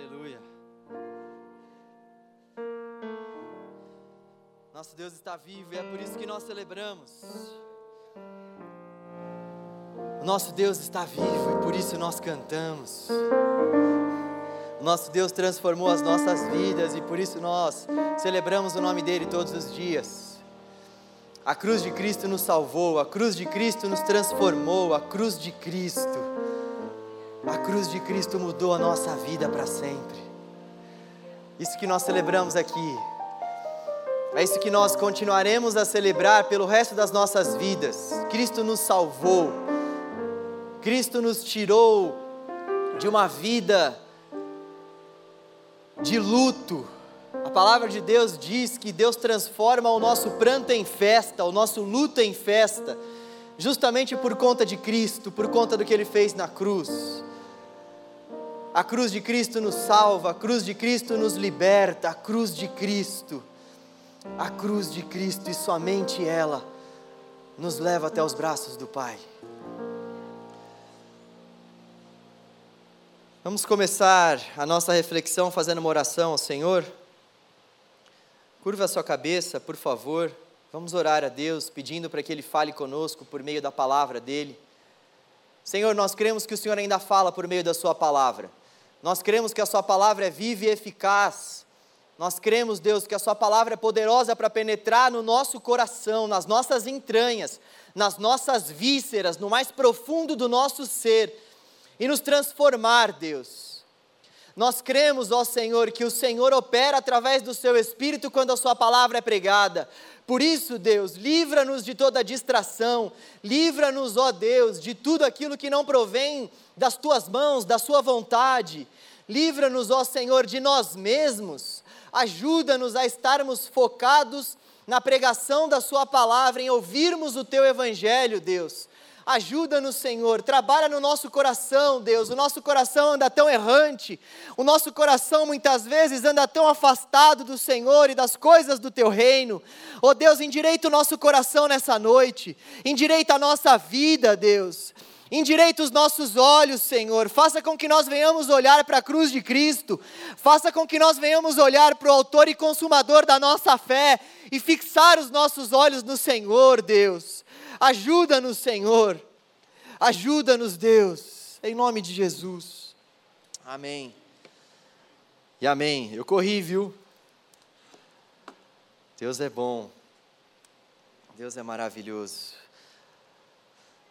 Aleluia. Nosso Deus está vivo e é por isso que nós celebramos. Nosso Deus está vivo e por isso nós cantamos. Nosso Deus transformou as nossas vidas e por isso nós celebramos o nome dele todos os dias. A cruz de Cristo nos salvou, a cruz de Cristo nos transformou, a cruz de Cristo. Cruz de Cristo mudou a nossa vida para sempre. Isso que nós celebramos aqui. É isso que nós continuaremos a celebrar pelo resto das nossas vidas. Cristo nos salvou. Cristo nos tirou de uma vida de luto. A palavra de Deus diz que Deus transforma o nosso pranto em festa, o nosso luto em festa, justamente por conta de Cristo, por conta do que Ele fez na cruz. A cruz de Cristo nos salva, a cruz de Cristo nos liberta, a cruz de Cristo, a cruz de Cristo e somente ela nos leva até os braços do Pai. Vamos começar a nossa reflexão fazendo uma oração ao Senhor. Curva a sua cabeça, por favor. Vamos orar a Deus, pedindo para que Ele fale conosco por meio da palavra dEle. Senhor, nós cremos que o Senhor ainda fala por meio da Sua palavra. Nós cremos que a Sua palavra é viva e eficaz. Nós cremos, Deus, que a Sua palavra é poderosa para penetrar no nosso coração, nas nossas entranhas, nas nossas vísceras, no mais profundo do nosso ser e nos transformar, Deus. Nós cremos, ó Senhor, que o Senhor opera através do Seu Espírito quando a Sua palavra é pregada. Por isso, Deus, livra-nos de toda distração, livra-nos, ó Deus, de tudo aquilo que não provém das Tuas mãos, da Sua vontade. Livra-nos, ó Senhor, de nós mesmos. Ajuda-nos a estarmos focados na pregação da Sua palavra, em ouvirmos o Teu Evangelho, Deus Ajuda-nos, Senhor, trabalha no nosso coração, Deus. O nosso coração anda tão errante, o nosso coração muitas vezes anda tão afastado do Senhor e das coisas do teu reino. Oh Deus, endireita o nosso coração nessa noite, endireita a nossa vida, Deus. Endireita os nossos olhos, Senhor. Faça com que nós venhamos olhar para a cruz de Cristo. Faça com que nós venhamos olhar para o Autor e Consumador da nossa fé e fixar os nossos olhos no Senhor, Deus. Ajuda-nos, Senhor. Ajuda-nos, Deus. Em nome de Jesus. Amém. E amém. Eu corri, viu? Deus é bom. Deus é maravilhoso.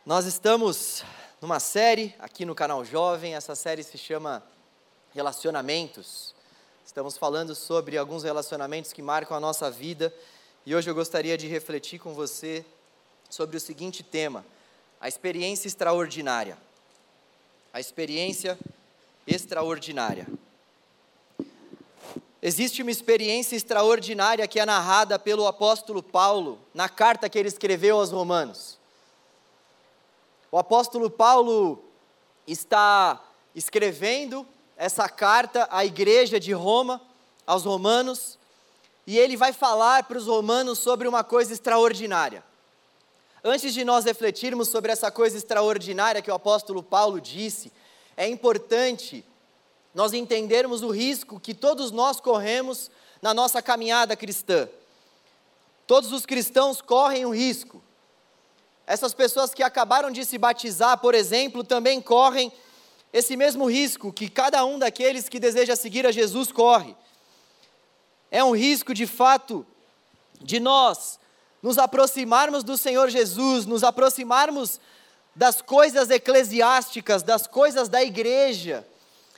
Nós estamos numa série aqui no canal Jovem. Essa série se chama Relacionamentos. Estamos falando sobre alguns relacionamentos que marcam a nossa vida. E hoje eu gostaria de refletir com você sobre o seguinte tema: a experiência extraordinária. A experiência extraordinária. Existe uma experiência extraordinária que é narrada pelo apóstolo Paulo na carta que ele escreveu aos Romanos. O apóstolo Paulo está escrevendo essa carta à igreja de Roma, aos romanos, e ele vai falar para os romanos sobre uma coisa extraordinária. Antes de nós refletirmos sobre essa coisa extraordinária que o apóstolo Paulo disse, é importante nós entendermos o risco que todos nós corremos na nossa caminhada cristã. Todos os cristãos correm o risco. Essas pessoas que acabaram de se batizar, por exemplo, também correm esse mesmo risco que cada um daqueles que deseja seguir a Jesus corre. É um risco, de fato, de nós nos aproximarmos do Senhor Jesus, nos aproximarmos das coisas eclesiásticas, das coisas da igreja,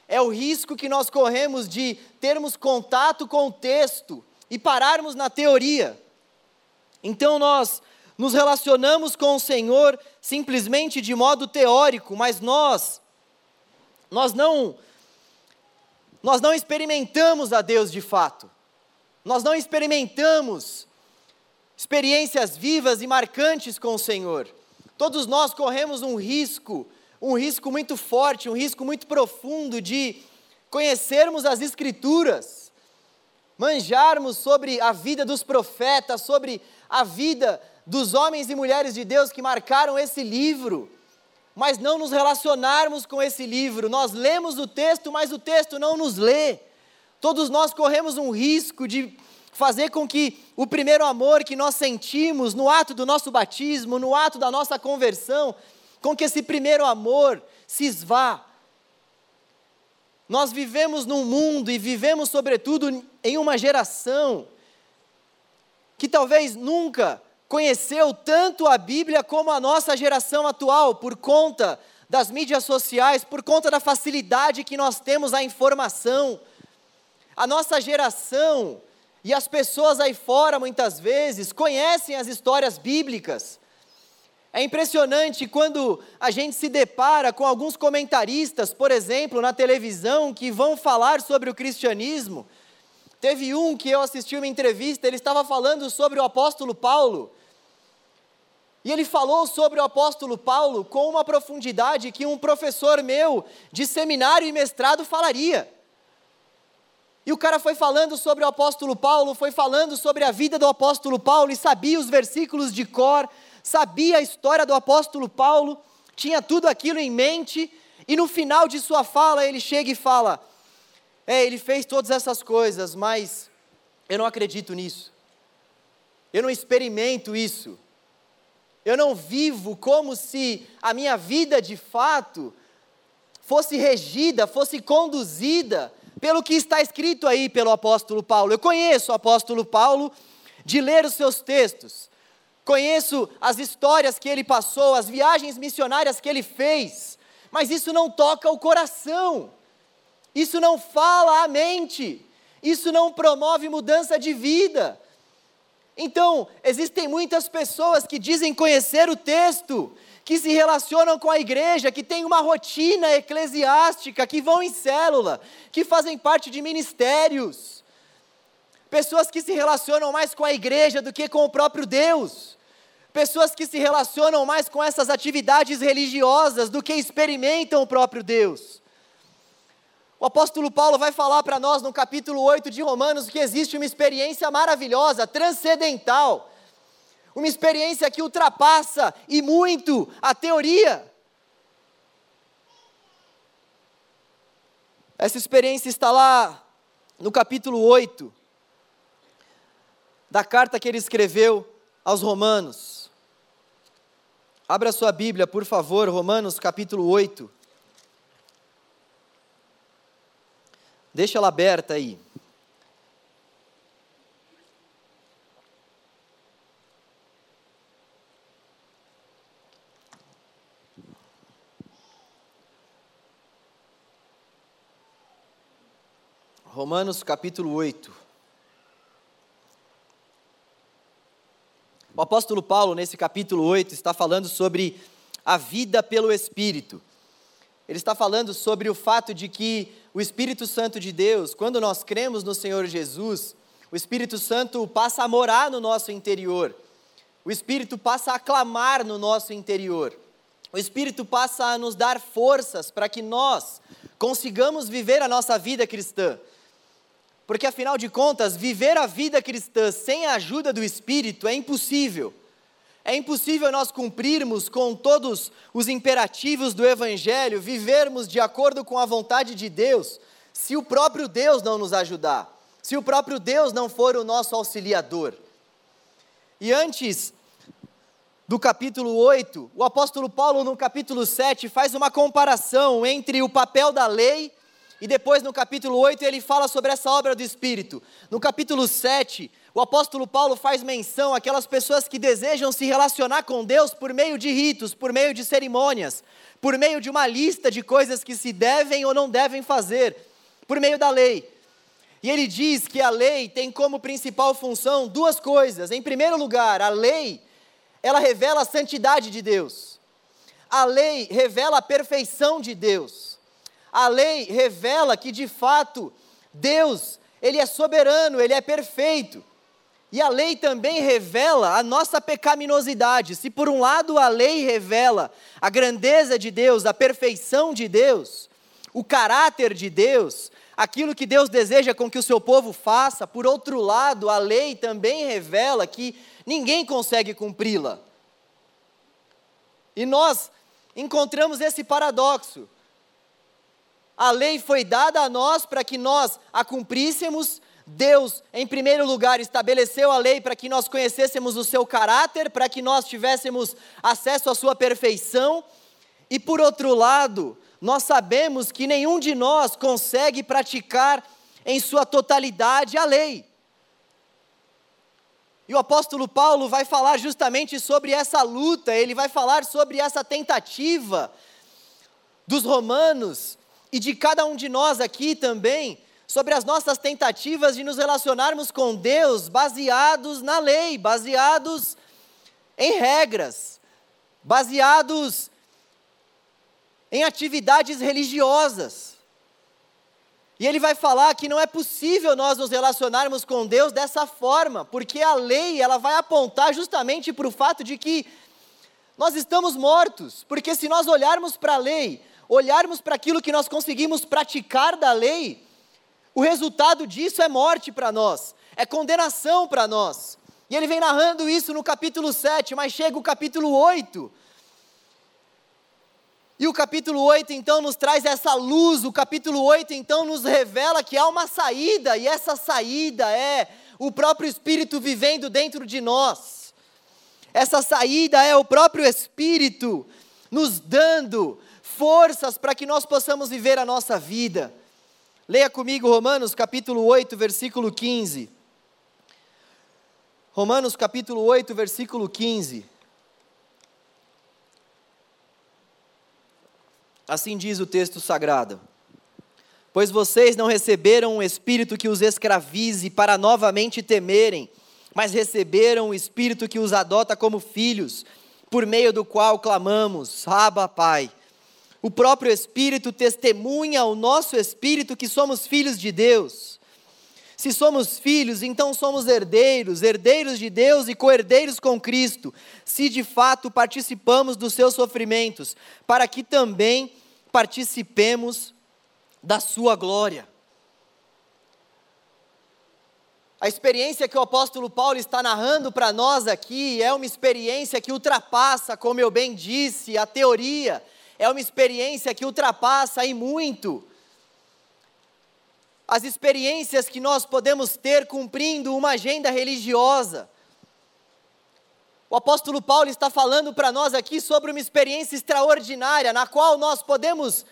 é o risco que nós corremos de termos contato com o texto e pararmos na teoria. Então nós nos relacionamos com o Senhor simplesmente de modo teórico, mas nós nós não nós não experimentamos a Deus de fato. Nós não experimentamos experiências vivas e marcantes com o Senhor. Todos nós corremos um risco, um risco muito forte, um risco muito profundo de conhecermos as Escrituras, manjarmos sobre a vida dos profetas, sobre a vida dos homens e mulheres de Deus que marcaram esse livro. mas não nos relacionarmos com esse livro. Nós lemos o texto, mas o texto não nos lê. Todos nós corremos um risco de fazer com que o primeiro amor que nós sentimos no ato do nosso batismo, no ato da nossa conversão, com que esse primeiro amor se esvá. Nós vivemos num mundo e vivemos, sobretudo, em uma geração que talvez nunca conheceu tanto a Bíblia como a nossa geração atual, por conta das mídias sociais, por conta da facilidade que nós temos à informação. A nossa geração e as pessoas aí fora, muitas vezes, conhecem as histórias bíblicas. É impressionante quando a gente se depara com alguns comentaristas, por exemplo, na televisão, que vão falar sobre o cristianismo. Teve um que eu assisti uma entrevista, ele estava falando sobre o apóstolo Paulo. E ele falou sobre o apóstolo Paulo com uma profundidade que um professor meu de seminário e mestrado falaria. E o cara foi falando sobre o apóstolo Paulo, foi falando sobre a vida do apóstolo Paulo e sabia os versículos de cor, sabia a história do apóstolo Paulo, tinha tudo aquilo em mente, e no final de sua fala ele chega e fala: É, ele fez todas essas coisas, mas eu não acredito nisso, eu não experimento isso. Eu não vivo como se a minha vida de fato fosse regida, fosse conduzida pelo que está escrito aí pelo apóstolo Paulo. Eu conheço o apóstolo Paulo de ler os seus textos, conheço as histórias que ele passou, as viagens missionárias que ele fez, mas isso não toca o coração, isso não fala a mente, isso não promove mudança de vida. Então, existem muitas pessoas que dizem conhecer o texto, que se relacionam com a igreja, que têm uma rotina eclesiástica, que vão em célula, que fazem parte de ministérios. Pessoas que se relacionam mais com a igreja do que com o próprio Deus. Pessoas que se relacionam mais com essas atividades religiosas do que experimentam o próprio Deus. O apóstolo Paulo vai falar para nós no capítulo 8 de Romanos que existe uma experiência maravilhosa, transcendental, uma experiência que ultrapassa e muito a teoria. Essa experiência está lá no capítulo 8 da carta que ele escreveu aos Romanos. Abra sua Bíblia, por favor, Romanos capítulo 8. Deixa ela aberta aí. Romanos capítulo 8. O apóstolo Paulo, nesse capítulo 8, está falando sobre a vida pelo Espírito. Ele está falando sobre o fato de que o Espírito Santo de Deus, quando nós cremos no Senhor Jesus, o Espírito Santo passa a morar no nosso interior. O Espírito passa a clamar no nosso interior. O Espírito passa a nos dar forças para que nós consigamos viver a nossa vida cristã. Porque afinal de contas, viver a vida cristã sem a ajuda do Espírito é impossível. É impossível nós cumprirmos com todos os imperativos do Evangelho, vivermos de acordo com a vontade de Deus, se o próprio Deus não nos ajudar, se o próprio Deus não for o nosso auxiliador. E antes do capítulo 8, o apóstolo Paulo, no capítulo 7, faz uma comparação entre o papel da lei e depois no capítulo 8 ele fala sobre essa obra do Espírito. No capítulo 7, o apóstolo Paulo faz menção àquelas pessoas que desejam se relacionar com Deus por meio de ritos, por meio de cerimônias, por meio de uma lista de coisas que se devem ou não devem fazer, por meio da lei. E ele diz que a lei tem como principal função duas coisas. Em primeiro lugar, a lei, ela revela a santidade de Deus. A lei revela a perfeição de Deus. A lei revela que de fato Deus, ele é soberano, ele é perfeito. E a lei também revela a nossa pecaminosidade. Se por um lado a lei revela a grandeza de Deus, a perfeição de Deus, o caráter de Deus, aquilo que Deus deseja com que o seu povo faça, por outro lado, a lei também revela que ninguém consegue cumpri-la. E nós encontramos esse paradoxo. A lei foi dada a nós para que nós a cumpríssemos. Deus, em primeiro lugar, estabeleceu a lei para que nós conhecêssemos o seu caráter, para que nós tivéssemos acesso à sua perfeição. E por outro lado, nós sabemos que nenhum de nós consegue praticar em sua totalidade a lei. E o apóstolo Paulo vai falar justamente sobre essa luta, ele vai falar sobre essa tentativa dos romanos e de cada um de nós aqui também, sobre as nossas tentativas de nos relacionarmos com Deus baseados na lei, baseados em regras, baseados em atividades religiosas. E ele vai falar que não é possível nós nos relacionarmos com Deus dessa forma, porque a lei ela vai apontar justamente para o fato de que nós estamos mortos, porque se nós olharmos para a lei, olharmos para aquilo que nós conseguimos praticar da lei, o resultado disso é morte para nós, é condenação para nós. E ele vem narrando isso no capítulo 7, mas chega o capítulo 8, e o capítulo 8 então nos traz essa luz, o capítulo 8 então nos revela que há uma saída, e essa saída é o próprio Espírito vivendo dentro de nós. Essa saída é o próprio Espírito nos dando forças para que nós possamos viver a nossa vida. Leia comigo Romanos capítulo 8, versículo 15. Romanos capítulo 8, versículo 15. Assim diz o texto sagrado. Pois vocês não receberam um espírito que os escravize para novamente temerem, mas receberam o espírito que os adota como filhos, por meio do qual clamamos: Abba, Pai. O próprio Espírito testemunha ao nosso espírito que somos filhos de Deus. Se somos filhos, então somos herdeiros, herdeiros de Deus e co-herdeiros com Cristo, se de fato participamos dos seus sofrimentos, para que também participemos da sua glória. A experiência que o apóstolo Paulo está narrando para nós aqui é uma experiência que ultrapassa, como eu bem disse, a teoria, é uma experiência que ultrapassa e muito as experiências que nós podemos ter cumprindo uma agenda religiosa. O apóstolo Paulo está falando para nós aqui sobre uma experiência extraordinária, na qual nós podemos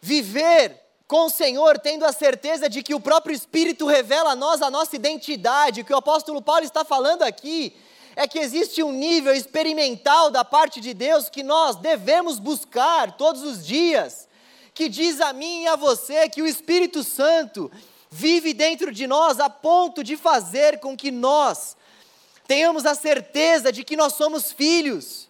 viver com o Senhor, tendo a certeza de que o próprio Espírito revela a nós a nossa identidade. O que o apóstolo Paulo está falando aqui é que existe um nível experimental da parte de Deus que nós devemos buscar todos os dias, que diz a mim e a você que o Espírito Santo vive dentro de nós a ponto de fazer com que nós tenhamos a certeza de que nós somos filhos.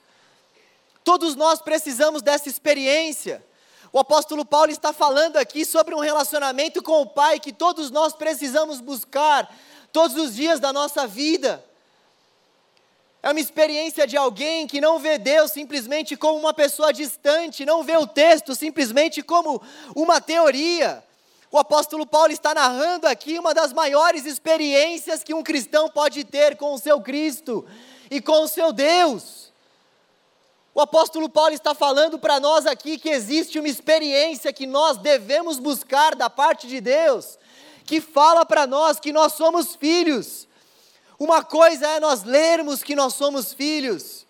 Todos nós precisamos dessa experiência. O apóstolo Paulo está falando aqui sobre um relacionamento com o Pai que todos nós precisamos buscar todos os dias da nossa vida. É uma experiência de alguém que não vê Deus simplesmente como uma pessoa distante, não vê o texto simplesmente como uma teoria, o apóstolo Paulo está narrando aqui uma das maiores experiências que um cristão pode ter com o seu Cristo e com o seu Deus. O apóstolo Paulo está falando para nós aqui que existe uma experiência que nós devemos buscar da parte de Deus, que fala para nós que nós somos filhos. Uma coisa é nós lermos que nós somos filhos,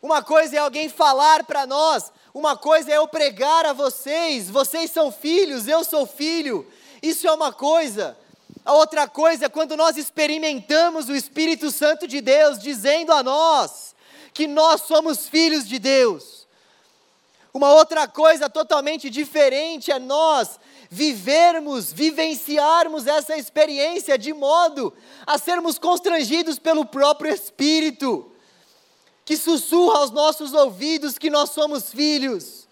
uma coisa é alguém falar para nós, uma coisa é eu pregar a vocês, vocês são filhos, eu sou filho. Isso é uma coisa. A outra coisa é quando nós experimentamos o Espírito Santo de Deus dizendo a nós que nós somos filhos de Deus. Uma outra coisa totalmente diferente é nós vivermos, vivenciarmos essa experiência de modo a sermos constrangidos pelo próprio Espírito que sussurra aos nossos ouvidos que nós somos filhos.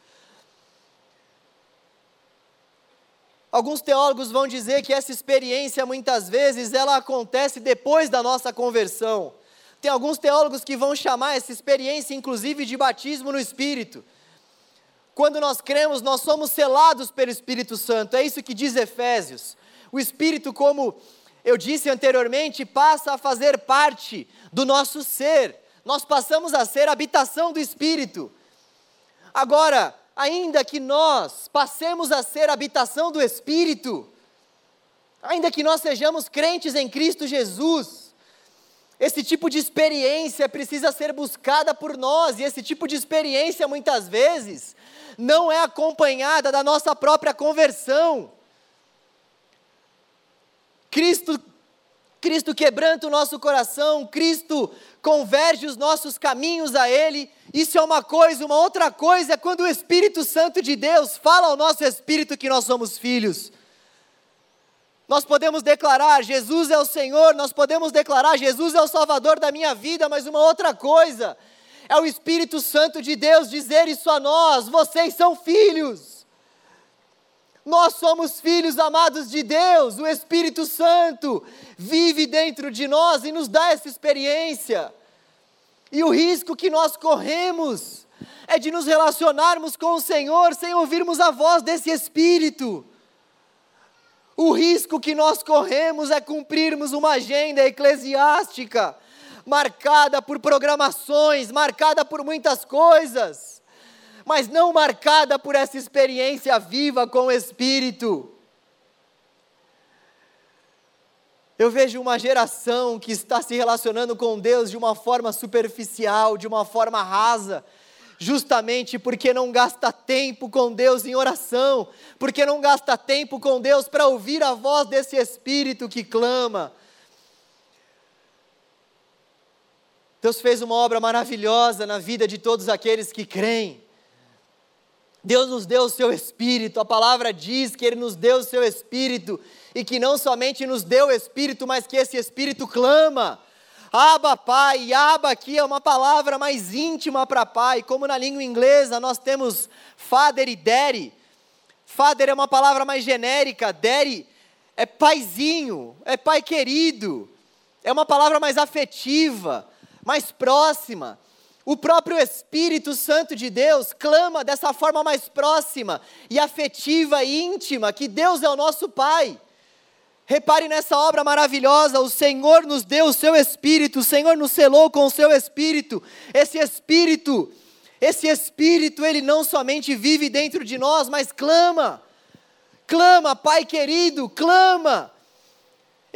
Alguns teólogos vão dizer que essa experiência muitas vezes ela acontece depois da nossa conversão. Tem alguns teólogos que vão chamar essa experiência inclusive de batismo no Espírito. Quando nós cremos, nós somos selados pelo Espírito Santo. É isso que diz Efésios. O Espírito, como eu disse anteriormente, passa a fazer parte do nosso ser nós passamos a ser habitação do Espírito. Agora, ainda que nós passemos a ser habitação do Espírito, ainda que nós sejamos crentes em Cristo Jesus, esse tipo de experiência precisa ser buscada por nós, e esse tipo de experiência muitas vezes não é acompanhada da nossa própria conversão. Cristo Cristo quebranta o nosso coração, Cristo converge os nossos caminhos a Ele. Isso é uma coisa, uma outra coisa é quando o Espírito Santo de Deus fala ao nosso espírito que nós somos filhos. Nós podemos declarar Jesus é o Senhor, nós podemos declarar Jesus é o Salvador da minha vida, mas uma outra coisa é o Espírito Santo de Deus dizer isso a nós: vocês são filhos. Nós somos filhos amados de Deus, o Espírito Santo vive dentro de nós e nos dá essa experiência. E o risco que nós corremos é de nos relacionarmos com o Senhor sem ouvirmos a voz desse Espírito. O risco que nós corremos é cumprirmos uma agenda eclesiástica marcada por programações, marcada por muitas coisas mas não marcada por essa experiência viva com o Espírito. Eu vejo uma geração que está se relacionando com Deus de uma forma superficial, de uma forma rasa, justamente porque não gasta tempo com Deus em oração, porque não gasta tempo com Deus para ouvir a voz desse Espírito que clama. Deus fez uma obra maravilhosa na vida de todos aqueles que creem. Deus nos deu o seu Espírito, a palavra diz que Ele nos deu o seu Espírito, e que não somente nos deu o Espírito, mas que esse Espírito clama. Aba, Pai, Aba aqui é uma palavra mais íntima para Pai, como na língua inglesa nós temos Father e Daddy. Father é uma palavra mais genérica, Daddy é paizinho, é pai querido, é uma palavra mais afetiva, mais próxima. O próprio Espírito Santo de Deus clama dessa forma mais próxima e afetiva e íntima que Deus é o nosso Pai. Repare nessa obra maravilhosa, o Senhor nos deu o seu Espírito, o Senhor nos selou com o seu Espírito. Esse Espírito, esse Espírito, ele não somente vive dentro de nós, mas clama. Clama, Pai querido, clama.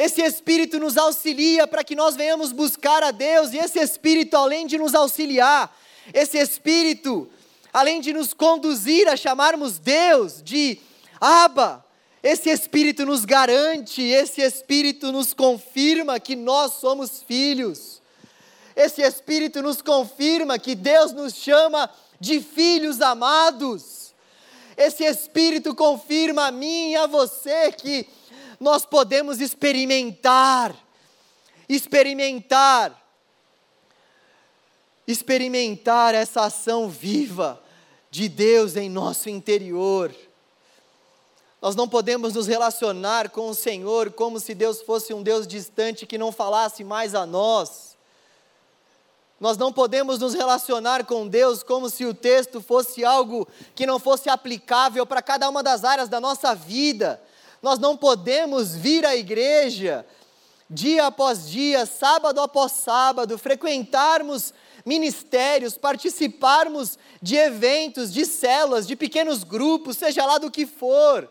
Esse Espírito nos auxilia para que nós venhamos buscar a Deus, e esse Espírito, além de nos auxiliar, esse Espírito, além de nos conduzir a chamarmos Deus de Abba, esse Espírito nos garante, esse Espírito nos confirma que nós somos filhos. Esse Espírito nos confirma que Deus nos chama de filhos amados. Esse Espírito confirma a mim e a você que nós podemos experimentar, experimentar, experimentar essa ação viva de Deus em nosso interior. Nós não podemos nos relacionar com o Senhor como se Deus fosse um Deus distante que não falasse mais a nós. Nós não podemos nos relacionar com Deus como se o texto fosse algo que não fosse aplicável para cada uma das áreas da nossa vida. Nós não podemos vir à igreja dia após dia, sábado após sábado, frequentarmos ministérios, participarmos de eventos, de células, de pequenos grupos, seja lá do que for,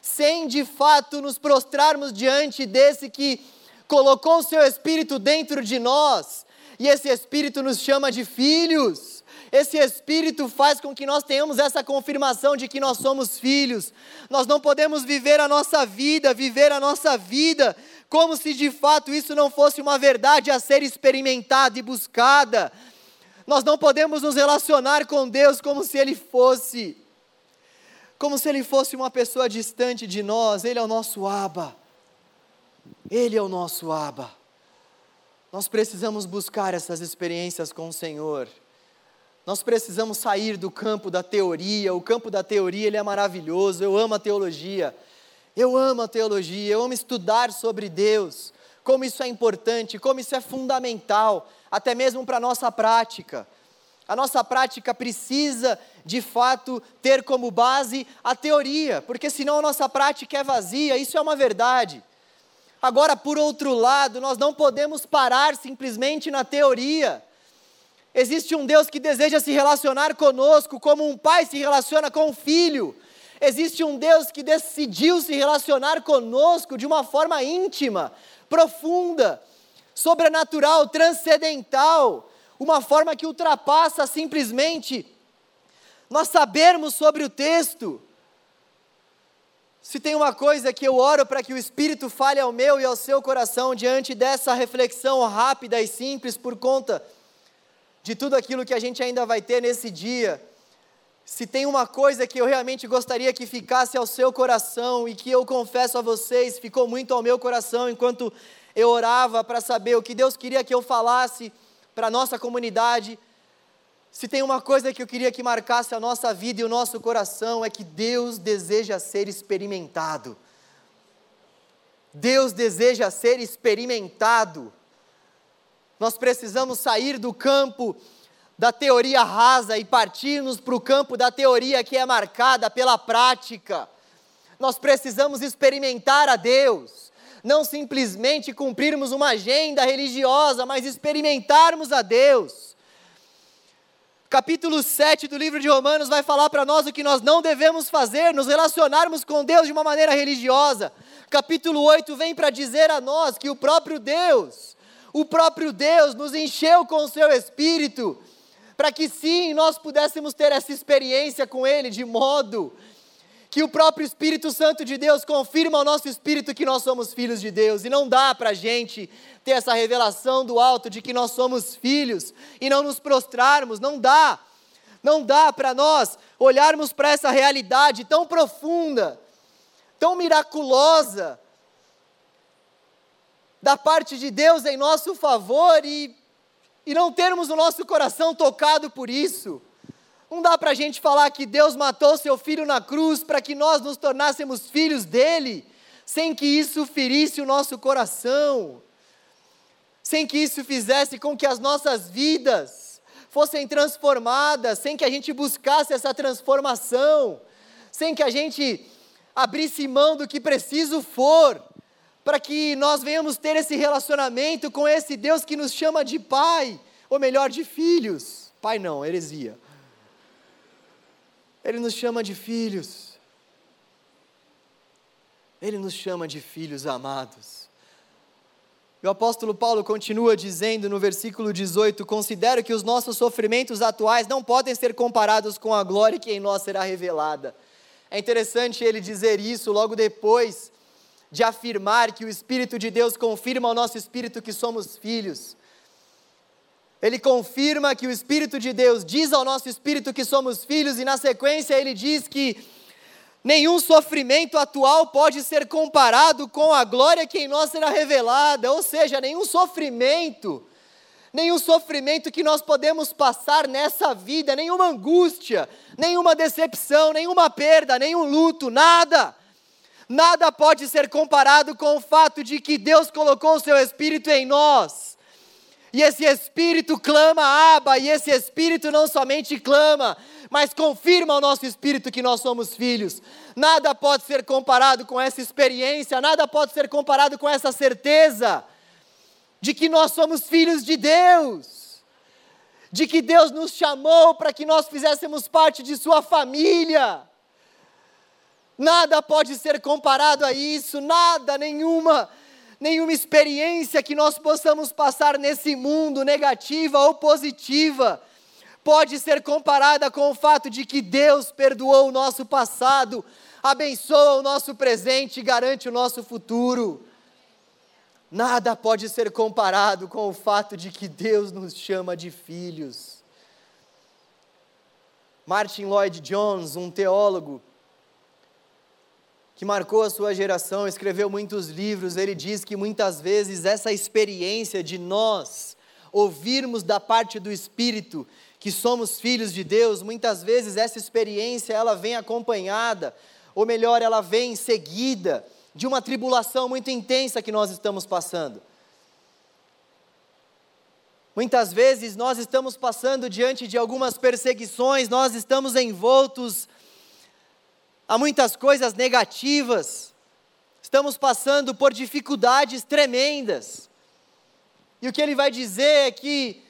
sem de fato nos prostrarmos diante desse que colocou o seu Espírito dentro de nós, e esse Espírito nos chama de filhos. Esse Espírito faz com que nós tenhamos essa confirmação de que nós somos filhos. Nós não podemos viver a nossa vida, viver a nossa vida, como se de fato isso não fosse uma verdade a ser experimentada e buscada. Nós não podemos nos relacionar com Deus como se Ele fosse, como se Ele fosse uma pessoa distante de nós. Ele é o nosso Aba. Ele é o nosso Aba. Nós precisamos buscar essas experiências com o Senhor. Nós precisamos sair do campo da teoria. O campo da teoria ele é maravilhoso. Eu amo a teologia. Eu amo a teologia. Eu amo estudar sobre Deus. Como isso é importante, como isso é fundamental, até mesmo para a nossa prática. A nossa prática precisa, de fato, ter como base a teoria, porque senão a nossa prática é vazia, isso é uma verdade. Agora, por outro lado, nós não podemos parar simplesmente na teoria. Existe um Deus que deseja se relacionar conosco como um pai se relaciona com um filho. Existe um Deus que decidiu se relacionar conosco de uma forma íntima, profunda, sobrenatural, transcendental, uma forma que ultrapassa simplesmente nós sabermos sobre o texto. Se tem uma coisa que eu oro para que o Espírito fale ao meu e ao seu coração diante dessa reflexão rápida e simples por conta de tudo aquilo que a gente ainda vai ter nesse dia, se tem uma coisa que eu realmente gostaria que ficasse ao seu coração e que eu confesso a vocês, ficou muito ao meu coração enquanto eu orava para saber o que Deus queria que eu falasse para a nossa comunidade. Se tem uma coisa que eu queria que marcasse a nossa vida e o nosso coração, é que Deus deseja ser experimentado. Deus deseja ser experimentado. Nós precisamos sair do campo da teoria rasa e partirmos para o campo da teoria que é marcada pela prática. Nós precisamos experimentar a Deus, não simplesmente cumprirmos uma agenda religiosa, mas experimentarmos a Deus. Capítulo 7 do livro de Romanos vai falar para nós o que nós não devemos fazer, nos relacionarmos com Deus de uma maneira religiosa. Capítulo 8 vem para dizer a nós que o próprio Deus, o próprio Deus nos encheu com o seu espírito para que sim nós pudéssemos ter essa experiência com Ele, de modo que o próprio Espírito Santo de Deus confirma ao nosso espírito que nós somos filhos de Deus, e não dá para a gente ter essa revelação do alto de que nós somos filhos e não nos prostrarmos, não dá, não dá para nós olharmos para essa realidade tão profunda, tão miraculosa, da parte de Deus em nosso favor e e não termos o nosso coração tocado por isso. Não dá para a gente falar que Deus matou seu filho na cruz para que nós nos tornássemos filhos dele, sem que isso ferisse o nosso coração, sem que isso fizesse com que as nossas vidas fossem transformadas, sem que a gente buscasse essa transformação, sem que a gente abrisse mão do que preciso for para que nós venhamos ter esse relacionamento com esse Deus que nos chama de pai, ou melhor, de filhos. Pai não, heresia. Ele nos chama de filhos. Ele nos chama de filhos amados. E o apóstolo Paulo continua dizendo no versículo 18: Considero que os nossos sofrimentos atuais não podem ser comparados com a glória que em nós será revelada. É interessante ele dizer isso logo depois de afirmar que o Espírito de Deus confirma ao nosso espírito que somos filhos. Ele confirma que o Espírito de Deus diz ao nosso espírito que somos filhos, e na sequência ele diz que nenhum sofrimento atual pode ser comparado com a glória que em nós será revelada, ou seja, nenhum sofrimento, nenhum sofrimento que nós podemos passar nessa vida, nenhuma angústia, nenhuma decepção, nenhuma perda, nenhum luto, nada Nada pode ser comparado com o fato de que Deus colocou o seu Espírito em nós. E esse Espírito clama Abba, e esse Espírito não somente clama, mas confirma ao nosso Espírito que nós somos filhos. Nada pode ser comparado com essa experiência, nada pode ser comparado com essa certeza de que nós somos filhos de Deus, de que Deus nos chamou para que nós fizéssemos parte de Sua família Nada pode ser comparado a isso, nada, nenhuma, nenhuma experiência que nós possamos passar nesse mundo, negativa ou positiva, pode ser comparada com o fato de que Deus perdoou o nosso passado, abençoa o nosso presente e garante o nosso futuro. Nada pode ser comparado com o fato de que Deus nos chama de filhos. Martin Lloyd Jones, um teólogo, que marcou a sua geração, escreveu muitos livros, ele diz que muitas vezes essa experiência de nós ouvirmos da parte do Espírito que somos filhos de Deus, muitas vezes essa experiência ela vem acompanhada, ou melhor, ela vem seguida de uma tribulação muito intensa que nós estamos passando. Muitas vezes nós estamos passando diante de algumas perseguições, nós estamos envoltos há muitas coisas negativas, estamos passando por dificuldades tremendas. E o que ele vai dizer é que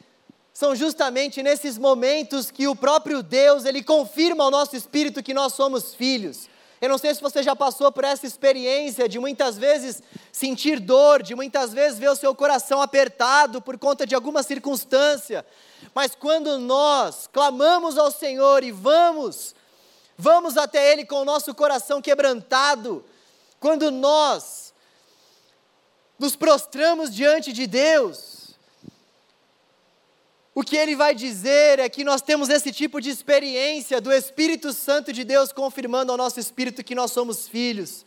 são justamente nesses momentos que o próprio Deus, ele confirma ao nosso espírito que nós somos filhos. Eu não sei se você já passou por essa experiência de muitas vezes sentir dor, de muitas vezes ver o seu coração apertado por conta de alguma circunstância, mas quando nós clamamos ao Senhor e vamos, vamos até Ele com o nosso coração quebrantado, quando nós nos prostramos diante de Deus, o que ele vai dizer é que nós temos esse tipo de experiência do Espírito Santo de Deus confirmando ao nosso espírito que nós somos filhos.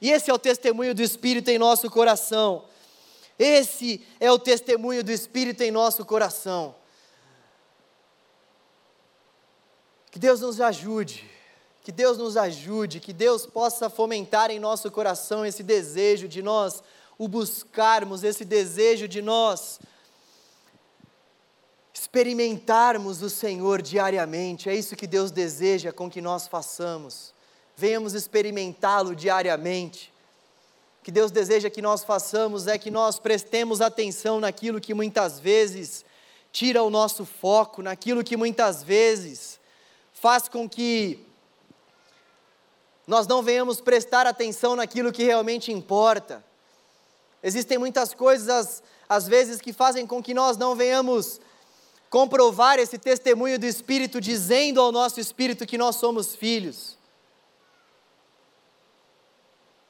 E esse é o testemunho do Espírito em nosso coração. Esse é o testemunho do Espírito em nosso coração. Que Deus nos ajude, que Deus nos ajude, que Deus possa fomentar em nosso coração esse desejo de nós o buscarmos, esse desejo de nós experimentarmos o Senhor diariamente. É isso que Deus deseja com que nós façamos. Venhamos experimentá-lo diariamente. O que Deus deseja que nós façamos é que nós prestemos atenção naquilo que muitas vezes tira o nosso foco, naquilo que muitas vezes faz com que nós não venhamos prestar atenção naquilo que realmente importa. Existem muitas coisas, às, vezes, que fazem com que nós não venhamos comprovar esse testemunho do Espírito, dizendo ao nosso espírito que nós somos filhos.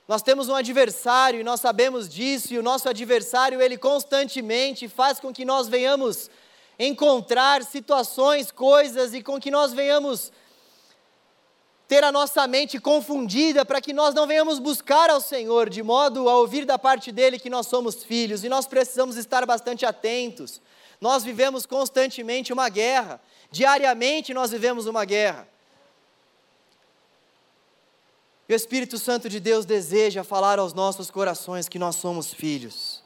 Nós temos um adversário e nós sabemos disso, e o nosso adversário, ele constantemente faz com que nós venhamos encontrar situações, coisas, e com que nós venhamos ter a nossa mente confundida, para que nós não venhamos buscar ao Senhor, de modo a ouvir da parte dele que nós somos filhos, e nós precisamos estar bastante atentos. Nós vivemos constantemente uma guerra, diariamente nós vivemos uma guerra. E o Espírito Santo de Deus deseja falar aos nossos corações que nós somos filhos.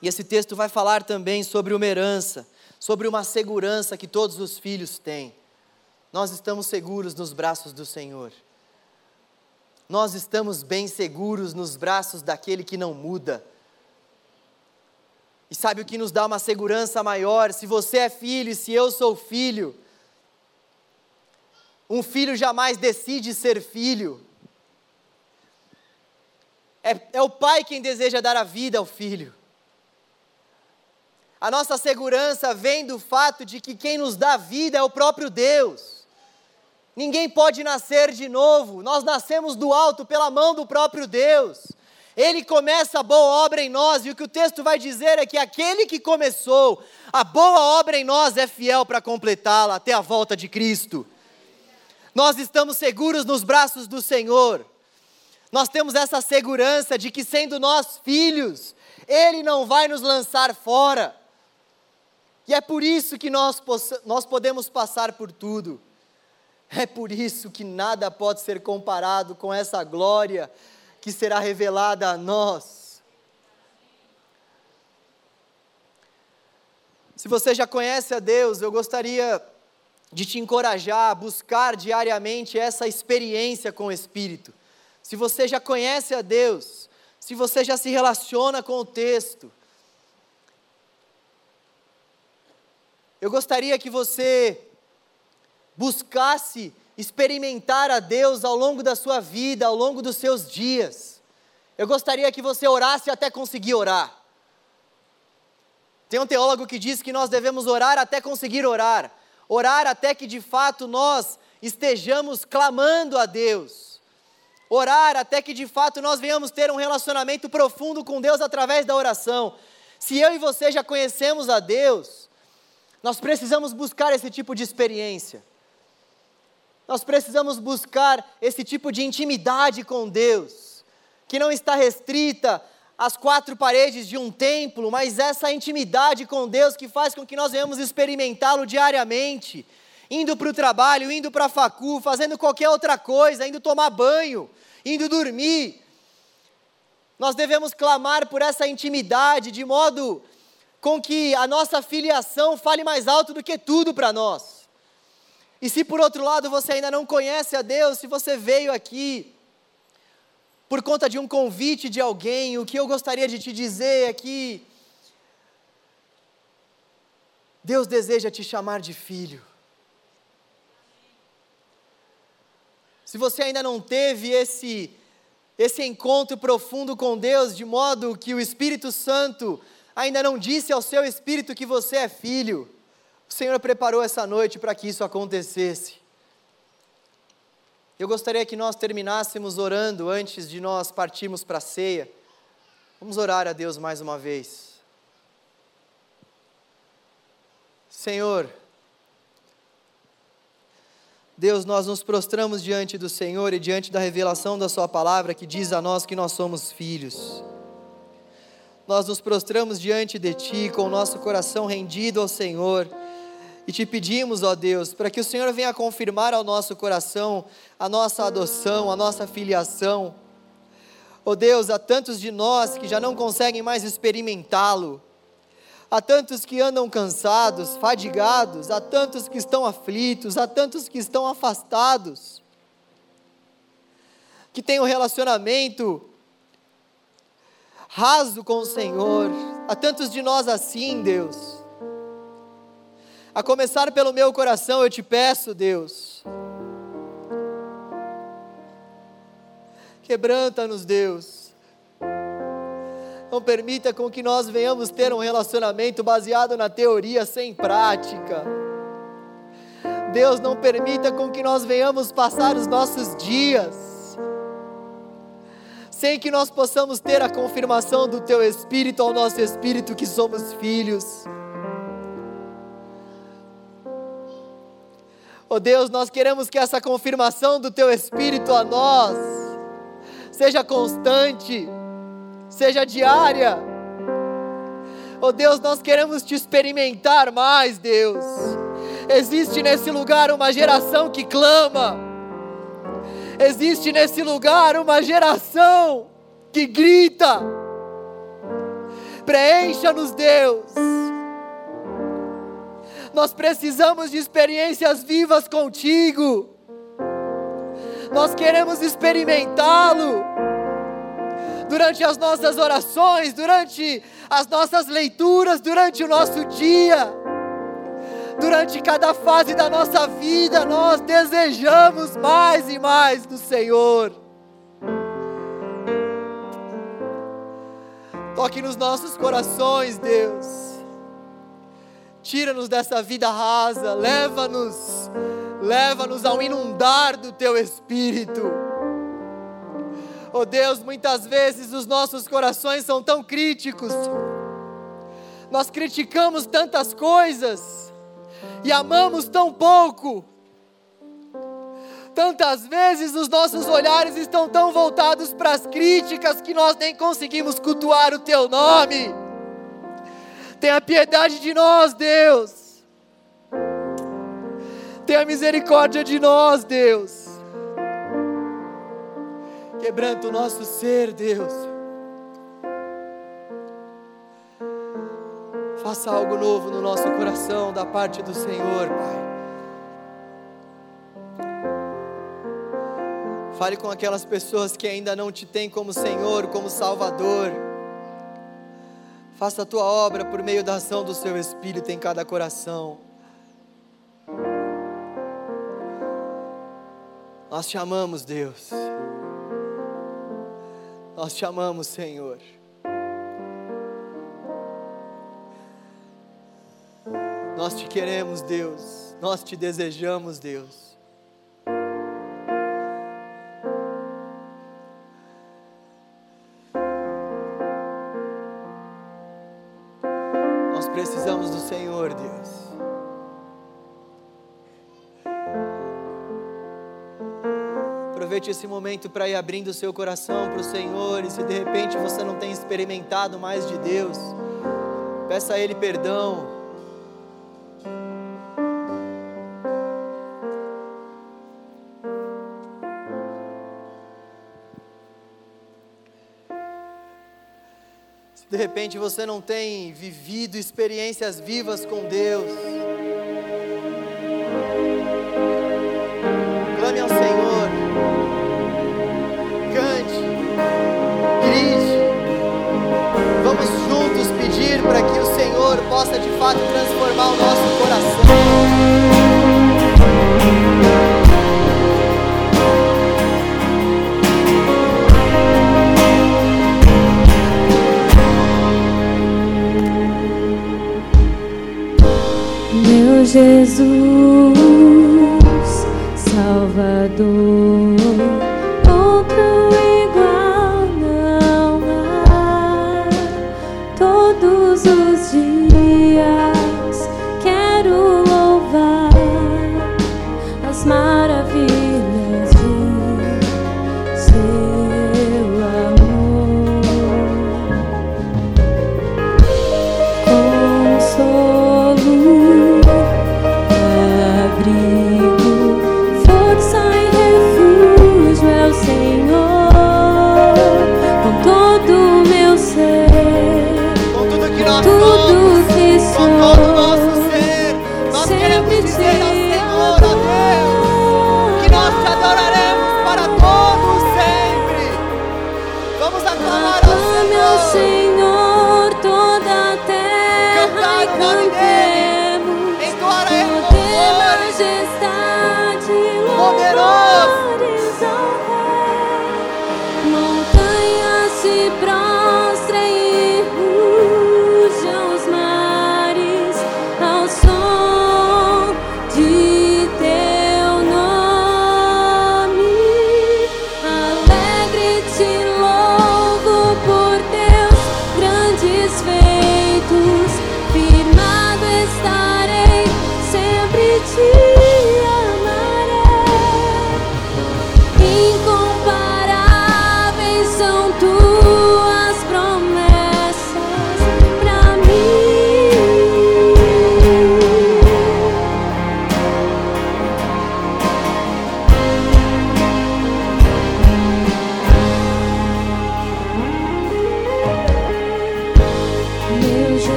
E esse texto vai falar também sobre uma herança, sobre uma segurança que todos os filhos têm. Nós estamos seguros nos braços do Senhor. Nós estamos bem seguros nos braços daquele que não muda e sabe o que nos dá uma segurança maior? Se você é filho e se eu sou filho, um filho jamais decide ser filho. É, é, o pai quem deseja dar a vida ao filho. A nossa segurança vem do fato de que quem nos dá vida é o próprio Deus. Ninguém pode nascer de novo, nós nascemos do alto pela mão do próprio Deus. Ele começa a boa obra em nós, e o que o texto vai dizer é que aquele que começou a boa obra em nós é fiel para completá-la até a volta de Cristo. Nós estamos seguros nos braços do Senhor. Nós temos essa segurança de que, sendo nós filhos, Ele não vai nos lançar fora. E é por isso que nós, nós podemos passar por tudo. É por isso que nada pode ser comparado com essa glória que será revelada a nós. Se você já conhece a Deus, eu gostaria de te encorajar a buscar diariamente essa experiência com o Espírito. Se você já conhece a Deus, se você já se relaciona com o texto, eu gostaria que você buscasse experimentar a Deus ao longo da sua vida, ao longo dos seus dias. Eu gostaria que você orasse até conseguir orar. Tem um teólogo que diz que nós devemos orar até conseguir orar, orar até que de fato nós estejamos clamando a Deus, orar até que de fato nós venhamos ter um relacionamento profundo com Deus através da oração. Se eu e você já conhecemos a Deus, nós precisamos buscar esse tipo de experiência. Nós precisamos buscar esse tipo de intimidade com Deus, que não está restrita às quatro paredes de um templo, mas essa intimidade com Deus que faz com que nós venhamos experimentá-lo diariamente, indo para o trabalho, indo para a facu, fazendo qualquer outra coisa, indo tomar banho, indo dormir. Nós devemos clamar por essa intimidade, de modo com que a nossa filiação fale mais alto do que tudo para nós. E se por outro lado você ainda não conhece a Deus, se você veio aqui por conta de um convite de alguém, o que eu gostaria de te dizer é que Deus deseja te chamar de filho. Se você ainda não teve esse esse encontro profundo com Deus, de modo que o Espírito Santo ainda não disse ao seu espírito que você é filho, o Senhor preparou essa noite para que isso acontecesse. Eu gostaria que nós terminássemos orando antes de nós partirmos para a ceia. Vamos orar a Deus mais uma vez. Senhor, Deus, nós nos prostramos diante do Senhor e diante da revelação da Sua palavra que diz a nós que nós somos filhos. Nós nos prostramos diante de Ti com o nosso coração rendido ao Senhor e te pedimos, ó Deus, para que o Senhor venha confirmar ao nosso coração a nossa adoção, a nossa filiação. Ó Deus, há tantos de nós que já não conseguem mais experimentá-lo, há tantos que andam cansados, fadigados, há tantos que estão aflitos, há tantos que estão afastados, que têm um relacionamento raso com o Senhor, há tantos de nós assim, Deus. A começar pelo meu coração, eu te peço, Deus. Quebranta-nos, Deus. Não permita com que nós venhamos ter um relacionamento baseado na teoria sem prática. Deus, não permita com que nós venhamos passar os nossos dias sem que nós possamos ter a confirmação do Teu Espírito ao nosso Espírito que somos filhos. Oh Deus, nós queremos que essa confirmação do Teu Espírito a nós seja constante, seja diária. Oh Deus, nós queremos te experimentar mais, Deus. Existe nesse lugar uma geração que clama, existe nesse lugar uma geração que grita. Preencha-nos, Deus nós precisamos de experiências vivas contigo. Nós queremos experimentá-lo durante as nossas orações, durante as nossas leituras, durante o nosso dia, durante cada fase da nossa vida. Nós desejamos mais e mais do Senhor. Toque nos nossos corações, Deus. Tira-nos dessa vida rasa, leva-nos, leva-nos ao inundar do teu espírito. Oh Deus, muitas vezes os nossos corações são tão críticos. Nós criticamos tantas coisas e amamos tão pouco. Tantas vezes os nossos olhares estão tão voltados para as críticas que nós nem conseguimos cultuar o teu nome. Tenha piedade de nós, Deus. Tenha misericórdia de nós, Deus. Quebranta o nosso ser, Deus. Faça algo novo no nosso coração da parte do Senhor, Pai. Fale com aquelas pessoas que ainda não te têm como Senhor, como Salvador. Faça a tua obra por meio da ação do seu Espírito em cada coração. Nós te amamos, Deus. Nós te amamos, Senhor. Nós te queremos, Deus. Nós te desejamos, Deus. Aproveite esse momento para ir abrindo o seu coração para o Senhor. E se de repente você não tem experimentado mais de Deus, peça a Ele perdão. Se de repente você não tem vivido experiências vivas com Deus, de fato transformar o nosso coração. Jesus, Salvador,